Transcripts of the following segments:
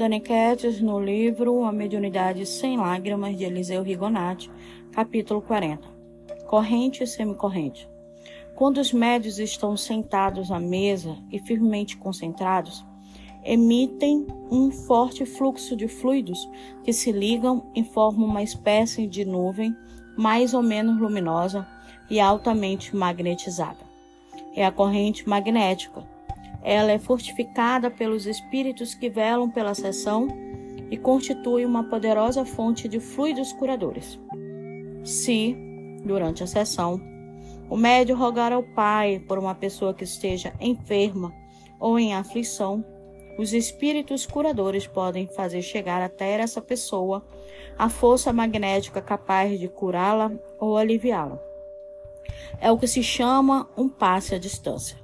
Daniquetes no livro A Mediunidade Sem Lágrimas de Eliseu Rigonati, capítulo 40. Corrente e semicorrente. Quando os médios estão sentados à mesa e firmemente concentrados, emitem um forte fluxo de fluidos que se ligam e formam uma espécie de nuvem mais ou menos luminosa e altamente magnetizada. É a corrente magnética ela é fortificada pelos espíritos que velam pela sessão e constitui uma poderosa fonte de fluidos curadores. Se, durante a sessão, o médio rogar ao Pai por uma pessoa que esteja enferma ou em aflição, os espíritos curadores podem fazer chegar até essa pessoa a força magnética capaz de curá-la ou aliviá-la. É o que se chama um passe à distância.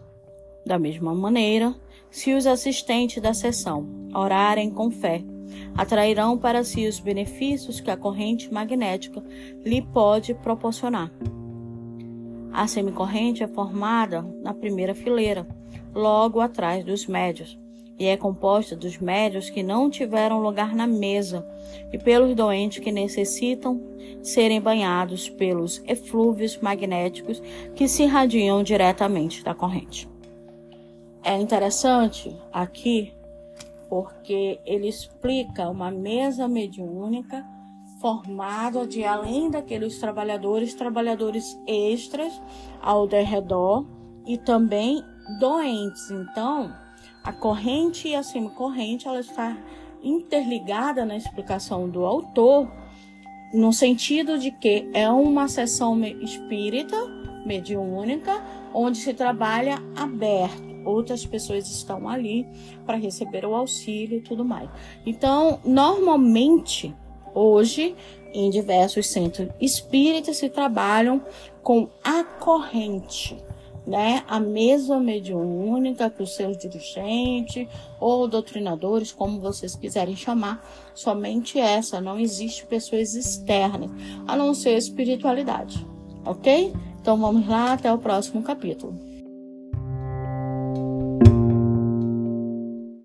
Da mesma maneira, se os assistentes da sessão orarem com fé, atrairão para si os benefícios que a corrente magnética lhe pode proporcionar. A semicorrente é formada na primeira fileira, logo atrás dos médios, e é composta dos médios que não tiveram lugar na mesa e pelos doentes que necessitam serem banhados pelos eflúvios magnéticos que se irradiam diretamente da corrente. É interessante aqui porque ele explica uma mesa mediúnica formada de além daqueles trabalhadores, trabalhadores extras ao redor e também doentes. Então, a corrente e a semicorrente ela está interligada na explicação do autor, no sentido de que é uma sessão espírita mediúnica onde se trabalha aberto outras pessoas estão ali para receber o auxílio e tudo mais. Então, normalmente, hoje, em diversos centros espíritas se trabalham com a corrente, né? A mesma mediúnica que os seus dirigentes ou doutrinadores, como vocês quiserem chamar, somente essa, não existe pessoas externas, a não ser espiritualidade, ok? Então vamos lá até o próximo capítulo.